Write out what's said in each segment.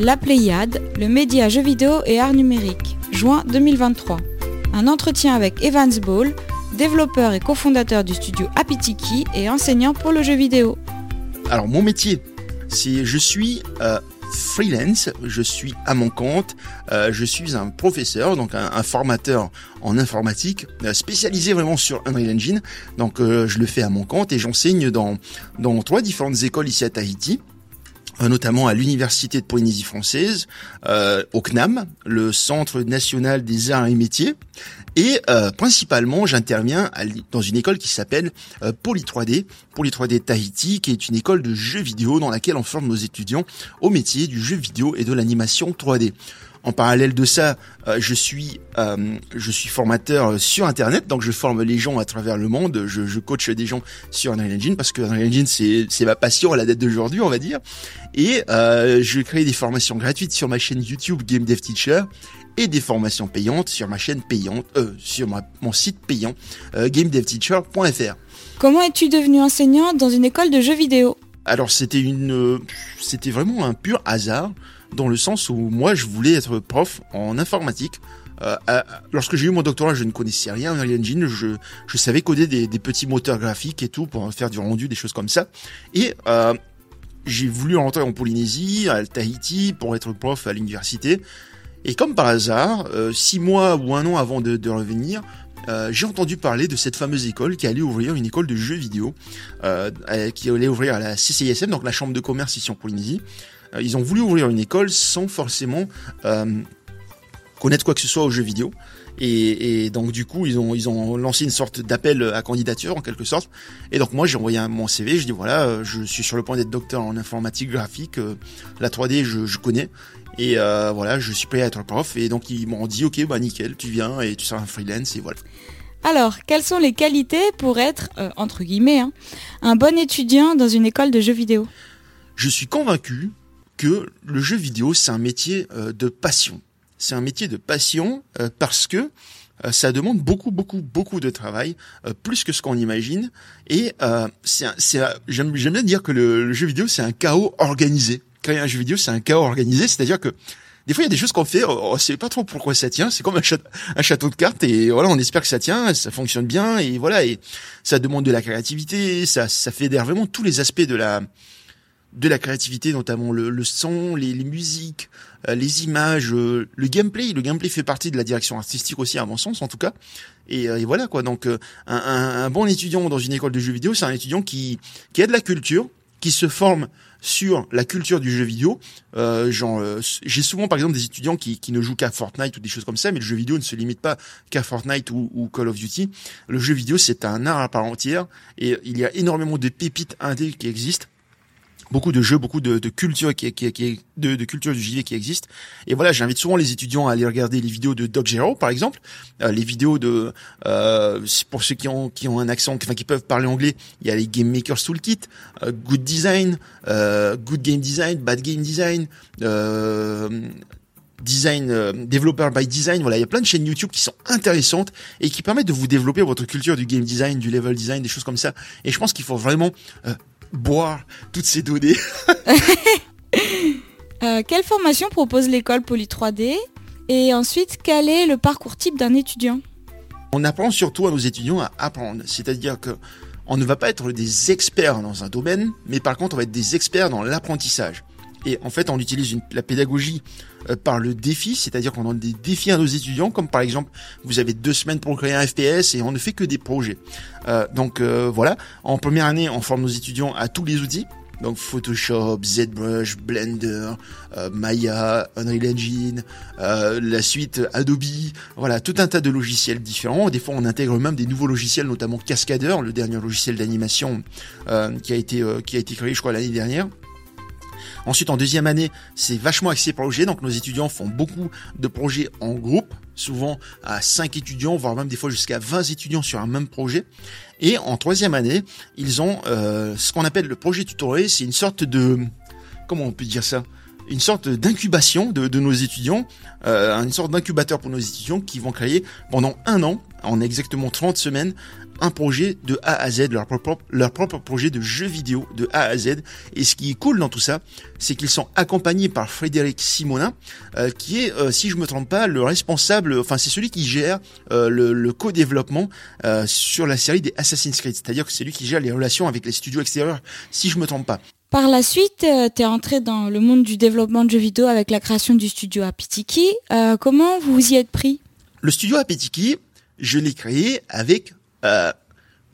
La Pléiade, le média jeux vidéo et art numérique, juin 2023. Un entretien avec Evans Ball, développeur et cofondateur du studio Apitiki et enseignant pour le jeu vidéo. Alors mon métier, c'est je suis euh, freelance, je suis à mon compte, euh, je suis un professeur, donc un, formateur en informatique, euh, spécialisé vraiment sur Unreal Engine. Donc je le fais à mon compte et j'enseigne dans, dans trois différentes écoles ici à Tahiti. Euh, notamment à l'Université de Polynésie française, euh, au CNAM, le Centre national des arts et métiers, et euh, principalement j'interviens dans une école qui s'appelle Poly 3D, Poly 3D Tahiti, qui est une école de jeux vidéo dans laquelle on forme nos étudiants au métier du jeu vidéo et de l'animation 3D. En parallèle de ça, euh, je suis euh, je suis formateur sur Internet, donc je forme les gens à travers le monde. Je, je coach des gens sur Unreal Engine parce que Unreal Engine c'est c'est ma passion à la date d'aujourd'hui, on va dire. Et euh, je crée des formations gratuites sur ma chaîne YouTube Game Dev Teacher et des formations payantes sur ma chaîne payante, euh, sur mon site payant euh, gamedevteacher.fr. Comment es-tu devenu enseignant dans une école de jeux vidéo? Alors c'était une, c'était vraiment un pur hasard dans le sens où moi je voulais être prof en informatique. Euh, lorsque j'ai eu mon doctorat, je ne connaissais rien en Unreal Engine. Je, je savais coder des, des, petits moteurs graphiques et tout pour faire du rendu, des choses comme ça. Et euh, j'ai voulu rentrer en Polynésie, à Tahiti, pour être prof à l'université. Et comme par hasard, euh, six mois ou un an avant de, de revenir, euh, j'ai entendu parler de cette fameuse école qui allait ouvrir une école de jeux vidéo, euh, qui allait ouvrir à la CCISM, donc la chambre de commerce ici en Polynésie. Euh, ils ont voulu ouvrir une école sans forcément euh, connaître quoi que ce soit aux jeux vidéo. Et, donc du coup ils ont ils ont lancé une sorte d'appel à candidature en quelque sorte. Et donc moi j'ai envoyé mon CV je dis voilà euh, je suis sur le point d'être docteur en informatique graphique la 3D je, je connais. Et voilà je suis prêt à être prof. Et donc ils m'ont dit ok bah nickel tu viens et tu seras un freelance et voilà. Alors, quelles sont les qualités pour être, entre guillemets, hein, un bon étudiant dans une école de jeux vidéo? Je suis convaincu que le jeu vidéo, c'est un métier euh, de passion. C'est un métier de passion euh, parce que euh, ça demande beaucoup, beaucoup, beaucoup de travail, plus que ce qu'on imagine. Et c'est, j'aime, bien dire que le, jeu vidéo, c'est un chaos organisé. Créer un jeu vidéo, c'est un chaos organisé, c'est-à-dire que des fois, il y a des choses qu'on fait, on sait pas trop pourquoi ça tient. C'est comme un château, un château de cartes et voilà, on espère que ça tient, ça fonctionne bien et voilà. Et ça demande de la créativité, ça, ça fédère vraiment tous les aspects de la, de la créativité, notamment le, son, les, musiques, euh, les images, euh, le gameplay. Le gameplay fait partie de la direction artistique aussi, à mon sens en tout cas. Et, euh, voilà quoi. Donc un, un, bon étudiant dans une école de jeux vidéo, c'est un étudiant qui qui a de la culture, qui se forme sur la culture du jeu vidéo. genre, j'ai souvent par exemple des étudiants qui, qui ne jouent qu'à Fortnite ou des choses comme ça, mais le jeu vidéo ne se limite pas qu'à Fortnite ou, ou, Call of Duty. Le jeu vidéo c'est un art à part entière et il y a énormément de pépites indé qui existent beaucoup de jeux, beaucoup de, de culture qui, qui, qui de, de, culture du JV qui existe. Et voilà, j'invite souvent les étudiants à aller regarder les vidéos de Doc Gero, par exemple, euh, les vidéos de euh, pour ceux qui ont qui ont un accent, enfin qui peuvent parler anglais, il y a les Game Makers Toolkit, euh, Good Design, euh, Good Game Design, Bad Game Design. Design euh, developer by design voilà il y a plein de chaînes YouTube qui sont intéressantes et qui permettent de vous développer votre culture du game design du level design des choses comme ça et je pense qu'il faut vraiment euh, boire toutes ces données. Euh, quelle formation propose l'école Poly 3D Et ensuite, quel est le parcours type d'un étudiant? On apprend surtout à nos étudiants à apprendre. C'est-à-dire que on ne va pas être des experts dans un domaine, mais par contre, on va être des experts dans l'apprentissage. Et en fait, on utilise la pédagogie euh, par le défi, c'est-à-dire qu'on donne des défis à nos étudiants, comme par exemple, vous avez deux semaines pour créer un FPS et on ne fait que des projets. Euh, donc euh, voilà, en première année, on forme nos étudiants à tous les outils. Donc Photoshop, ZBrush, Blender, Maya, Unreal Engine, la suite Adobe, voilà, tout un tas de logiciels différents. Des fois, on intègre même des nouveaux logiciels, notamment Cascadeur, le dernier logiciel d'animation qui a été qui a été créé, je crois, l'année dernière. Ensuite, en deuxième année, c'est vachement axé projet. Donc, nos étudiants font beaucoup de projets en groupe, souvent à 5 étudiants, voire même des fois jusqu'à 20 étudiants sur un même projet. Et en troisième année, ils ont euh, ce qu'on appelle le projet tutoré. C'est une sorte de... Comment on peut dire ça une sorte d'incubation de, nos étudiants, euh, une sorte d'incubateur pour nos étudiants qui vont créer pendant un an, en exactement 30 semaines, un projet de A à Z, leur propre, leur propre projet de jeu vidéo de A à Z. Et ce qui est cool dans tout ça, c'est qu'ils sont accompagnés par Frédéric Simonin, euh, qui est, euh, si je me trompe pas, le responsable, enfin c'est celui qui gère euh, le, le co-développement sur la série des Assassin's Creed. C'est-à-dire que c'est lui qui gère les relations avec les studios extérieurs, si je me trompe pas. Par la suite, tu es entré dans le monde du développement de jeux vidéo avec la création du studio Apitiki. comment vous y êtes pris? Le studio Apitiki, je l'ai créé avec euh,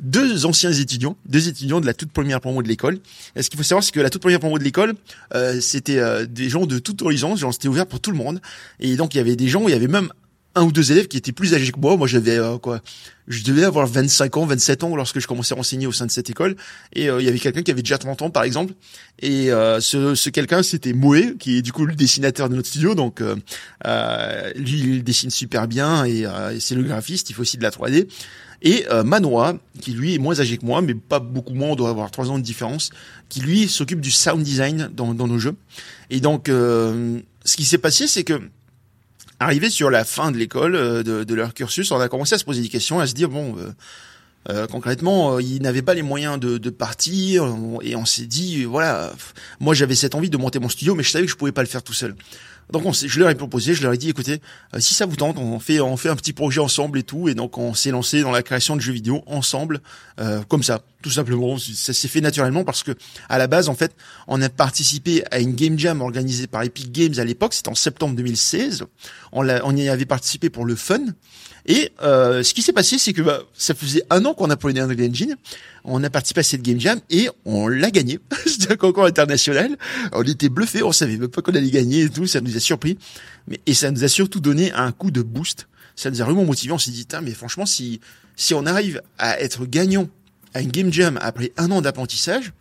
deux anciens étudiants, deux étudiants de la toute première promo de l'école. Et ce qu'il faut savoir, c'est que la toute première promo de l'école, euh, c'était euh, des gens de tout horizon, genre c'était ouvert pour tout le monde. Et donc il y avait des gens, il y avait même un ou deux élèves qui étaient plus âgés que moi. Moi, j'avais quoi Je devais avoir 25 ans, 27 ans lorsque je commençais à enseigner au sein de cette école. Et il y avait quelqu'un qui avait déjà 30 ans, par exemple. Et ce, ce quelqu'un, c'était Moé, qui est du coup le dessinateur de notre studio. Donc, lui, il dessine super bien et, et c'est le graphiste. Il faut aussi de la 3D. Et euh, Manoa, qui lui est moins âgé que moi, mais pas beaucoup moins, on doit avoir trois ans de différence, qui lui s'occupe du sound design dans, dans, nos jeux. Et donc, euh, ce qui s'est passé, c'est que arrivé sur la fin de l'école, euh, de, de, leur cursus, on a commencé à se poser des questions, à se dire bon. Euh, concrètement, ils n'avaient pas les moyens de, de partir et on s'est dit voilà, moi j'avais cette envie de monter mon studio, mais je savais que je pouvais pas le faire tout seul. Donc on je leur ai proposé, je leur ai dit écoutez, euh, si ça vous tente, on fait on fait un petit projet ensemble et tout et donc on s'est lancé dans la création de jeux vidéo ensemble euh, comme ça, tout simplement, ça s'est fait naturellement parce que à la base en fait, on a participé à une game jam organisée par Epic Games à l'époque, c'était en septembre 2016. On, on y avait participé pour le fun et euh, ce qui s'est passé, c'est que bah, ça faisait un an qu'on apprenait Unreal Engine. On a participé à cette game jam et on l'a gagné. C'était un concours international. On était bluffés, on savait même pas qu'on allait gagner et tout. Ça nous a surpris, mais et ça nous a surtout donné un coup de boost. Ça nous a vraiment motivé. On s'est dit, mais franchement, si si on arrive à être gagnant à une game jam après un an d'apprentissage,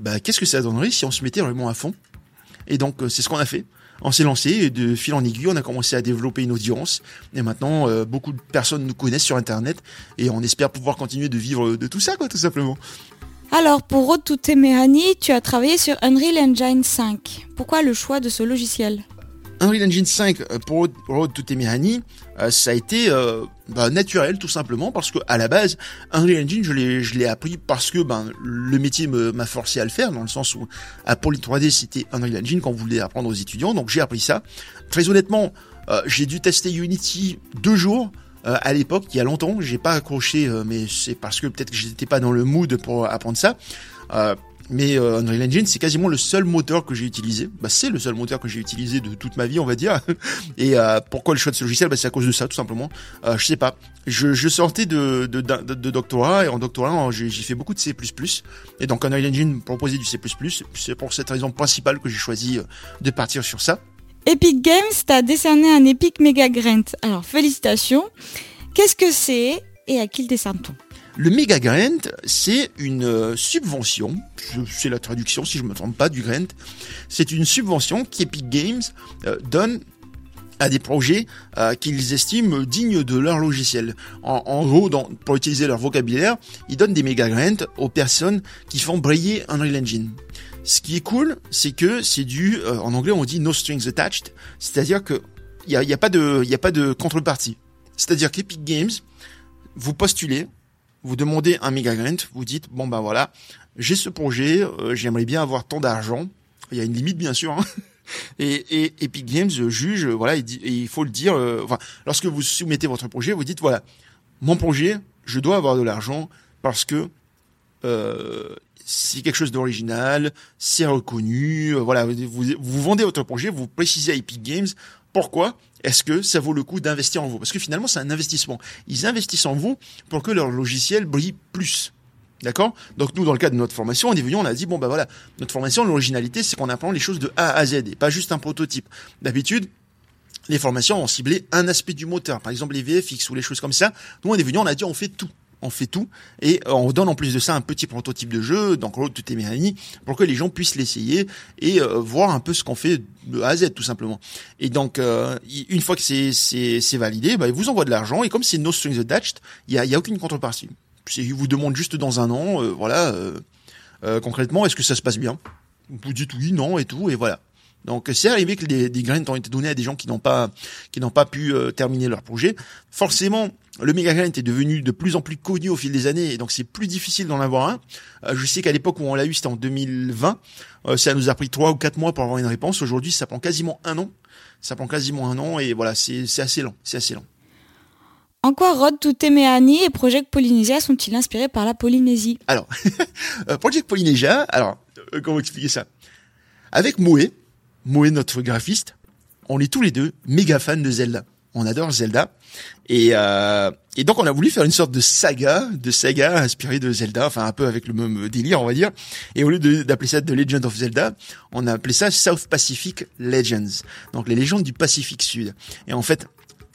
bah qu'est-ce que ça donnerait si on se mettait vraiment à fond? Et donc euh, c'est ce qu'on a fait on s'est lancé et de fil en aiguille, on a commencé à développer une audience. Et maintenant, euh, beaucoup de personnes nous connaissent sur Internet et on espère pouvoir continuer de vivre de tout ça, quoi, tout simplement. Alors, pour Road to Temerani, tu as travaillé sur Unreal Engine 5. Pourquoi le choix de ce logiciel? Unreal Engine 5 euh, pour Road to Temerani, euh, ça a été bah, naturel tout simplement parce que à la base Unreal Engine je l'ai je l'ai appris parce que ben le métier m'a forcé à le faire dans le sens où à Poly 3D c'était Unreal Engine qu'on voulait apprendre aux étudiants donc j'ai appris ça. Très honnêtement, j'ai dû tester Unity deux jours. À l'époque, il y a longtemps, j'ai pas accroché, mais c'est parce que peut-être que j'étais pas dans le mood pour apprendre ça. Mais euh, Unreal Engine, c'est quasiment le seul moteur que j'ai utilisé. Bah, c'est le seul moteur que j'ai utilisé de toute ma vie, on va dire. Et euh, pourquoi le choix de ce logiciel? Bah, C'est à cause de ça, tout simplement. Euh, je sais pas. Je, je sortais de, de, de, de, doctorat et en doctorat, j'ai fait beaucoup de C++. Et donc Unreal Engine proposait du C++. C'est pour cette raison principale que j'ai choisi euh, de partir sur ça. Epic Games t'a décerné un Epic Mega Grant. Alors félicitations. Qu'est-ce que c'est et à qui le décerne-t-on le Mega Grant, c'est une euh, subvention, c'est la traduction si je me trompe pas du grant, c'est une subvention qu'Epic Games euh, donne à des projets euh, qu'ils estiment dignes de leur logiciel. En, gros, pour utiliser leur vocabulaire, ils donnent des méga grants aux personnes qui font briller Unreal Engine. Ce qui est cool, c'est que c'est du, en anglais on dit no strings attached, c'est-à-dire que il y a, y a, pas de, y a pas de contrepartie. C'est-à-dire qu'Epic Games, vous postulez, vous demandez un méga grant, vous dites bon ben voilà, j'ai ce projet, euh, j'aimerais bien avoir tant d'argent. Il y a une limite bien sûr. Hein. Et, et, Epic Games juge, voilà, et, il faut le dire. Euh, enfin, lorsque vous soumettez votre projet, vous dites voilà, mon projet, je dois avoir de l'argent parce que euh, c'est quelque chose d'original, c'est reconnu. Euh, voilà, vous, vous vendez votre projet, vous précisez à Epic Games pourquoi est-ce que ça vaut le coup d'investir en vous Parce que finalement, c'est un investissement. Ils investissent en vous pour que leur logiciel brille plus. D'accord? Donc nous, dans le cadre de notre formation, on est venu, on a dit, bon bah voilà, notre formation, l'originalité, c'est qu'on apprend les choses de A à Z et pas juste un prototype. D'habitude, les formations ont ciblé un aspect du moteur, par exemple les VFX ou les choses comme ça. Nous, on est venu, on a dit, on fait tout on fait tout et on donne en plus de ça un petit prototype de jeu, donc Road to Temerani, pour que les gens puissent l'essayer et euh, voir un peu ce qu'on fait de A à Z tout simplement. Et donc euh, une fois que c'est c'est validé, bah, ils vous envoient de l'argent et comme c'est no strings attached, il y a, y a aucune contrepartie. Ils vous demandent juste dans un an, euh, voilà, concrètement, est-ce que ça se passe bien? Vous dites oui, non et tout et voilà. Donc c'est arrivé que des, des graines ont été données à des gens qui n'ont pas qui n'ont pas pu euh, terminer leur projet. Forcément, le méga grain est devenu de plus en plus connu au fil des années, et donc c'est plus difficile d'en avoir un. Euh, je sais qu'à l'époque où on l'a eu, c'était en 2020. Euh, ça nous a pris trois ou quatre mois pour avoir une réponse. Aujourd'hui, ça prend quasiment un an. Ça prend quasiment un an, et voilà, c'est assez lent. C'est assez lent. En quoi Rod Tutemeani et Project Polynesia sont-ils inspirés par la Polynésie? Alors, Project Polynesia, alors, comment expliquer ça? Avec Moé, Moé notre graphiste, on est tous les deux méga fans de Zelda. On adore Zelda. Et, euh, et donc on a voulu faire une sorte de saga, de saga inspirée de Zelda, enfin un peu avec le même délire on va dire. Et au lieu d'appeler ça The Legend of Zelda, on a appelé ça South Pacific Legends, donc les légendes du Pacifique Sud. Et en fait,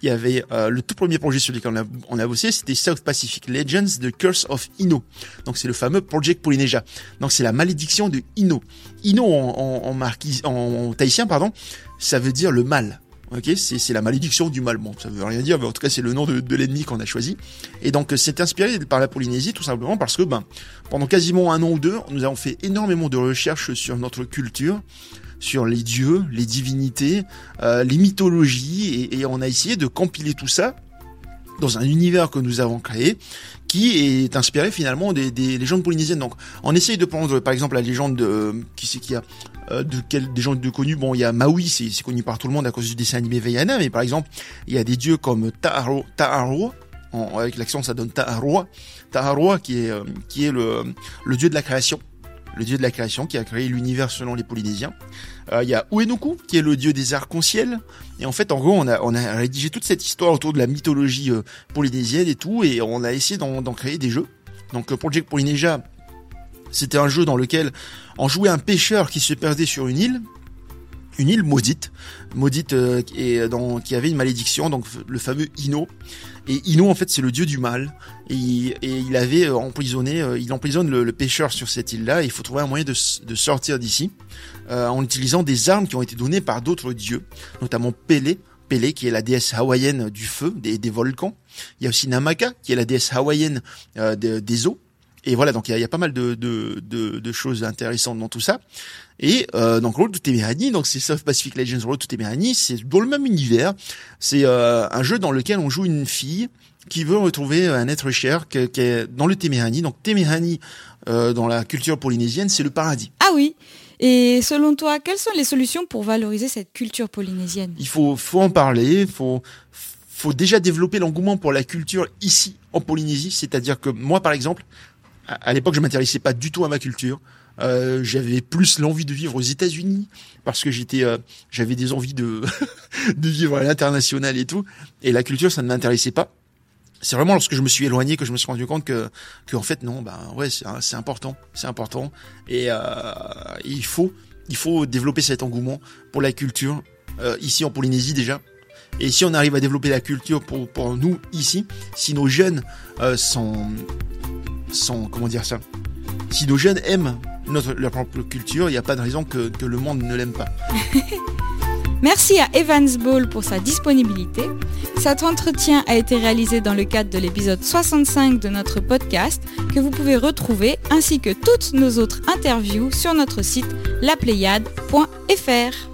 il y avait euh, le tout premier projet sur lequel on a, on a bossé, c'était South Pacific Legends, The Curse of Ino. Donc c'est le fameux Project Polynesia. Donc c'est la malédiction de Ino. Ino en, en, en, en, en tahitien, pardon, ça veut dire le mal. Ok, c'est la malédiction du mal. Bon, ça veut rien dire, mais en tout cas c'est le nom de, de l'ennemi qu'on a choisi. Et donc c'est inspiré par la Polynésie tout simplement parce que ben pendant quasiment un an ou deux, nous avons fait énormément de recherches sur notre culture, sur les dieux, les divinités, euh, les mythologies, et, et, on a essayé de compiler tout ça dans un univers que nous avons créé, qui est inspiré finalement des, des légendes polynésiennes. Donc, on essaye de prendre, par exemple, la légende de qui c'est qui a euh, de quel, des gens de connus. Bon, il y a Maui, c'est connu par tout le monde à cause du dessin animé Vaiana, mais par exemple, il y a des dieux comme Ta'aro, Ta'aro avec l'accent ça donne Ta'aroa, Ta'aroa qui est euh, qui est le le dieu de la création le dieu de la création qui a créé l'univers selon les Polynésiens. Euh, il y a Uenuku, qui est le dieu des arcs-en-ciel. Et en fait, en gros, on a, on a rédigé toute cette histoire autour de la mythologie euh, polynésienne et tout, et on a essayé d'en créer des jeux. Donc euh, Project Polynesia, c'était un jeu dans lequel on jouait un pêcheur qui se perdait sur une île, une île maudite, maudite euh, et dans, qui avait une malédiction, donc le fameux Ino. Et Ino, en fait, c'est le dieu du mal. Et, il avait euh, emprisonné, euh, il emprisonne le, le, pêcheur sur cette île-là. Il faut trouver un moyen de, sortir d'ici euh, en utilisant des armes qui ont été données par d'autres dieux, notamment Pélé. Pélé, qui est la déesse hawaïenne du feu, des, des, volcans. Il y a aussi Namaka, qui est la déesse hawaïenne euh, de, des eaux. Et voilà, donc il y a, y a pas mal de, de, de, de, choses intéressantes dans tout ça. Et euh, donc Road to Temerani, donc c'est South Pacific Legends Road to Temerani, c'est dans le même univers. C'est euh, un jeu dans lequel on joue une fille qui veut retrouver un être cher qui est dans le Temerani. Donc Temerani, euh, dans la culture polynésienne, c'est le paradis. Ah oui. Et selon toi, quelles sont les solutions pour valoriser cette culture polynésienne? Il faut, faut en parler, faut faut déjà développer l'engouement pour la culture ici en Polynésie, c'est-à-dire que moi par exemple, à l'époque, je m'intéressais pas du tout à ma culture. Euh, j'avais plus l'envie de vivre aux États-Unis parce que j'étais, euh, j'avais des envies de de vivre à l'international et tout. Et la culture, ça ne m'intéressait pas. C'est vraiment lorsque je me suis éloigné que je me suis rendu compte que, que en fait non, ben ouais, c'est important, c'est important. Et euh, il faut, il faut développer cet engouement pour la culture euh, ici en Polynésie déjà. Et si on arrive à développer la culture pour, pour nous ici, si nos jeunes euh, sont sont, comment dire ça, si nos jeunes aiment leur propre culture, il n'y a pas de raison que, que le monde ne l'aime pas. Merci à Evans Ball pour sa disponibilité. Cet entretien a été réalisé dans le cadre de l'épisode 65 de notre podcast que vous pouvez retrouver ainsi que toutes nos autres interviews sur notre site lapléiade.fr.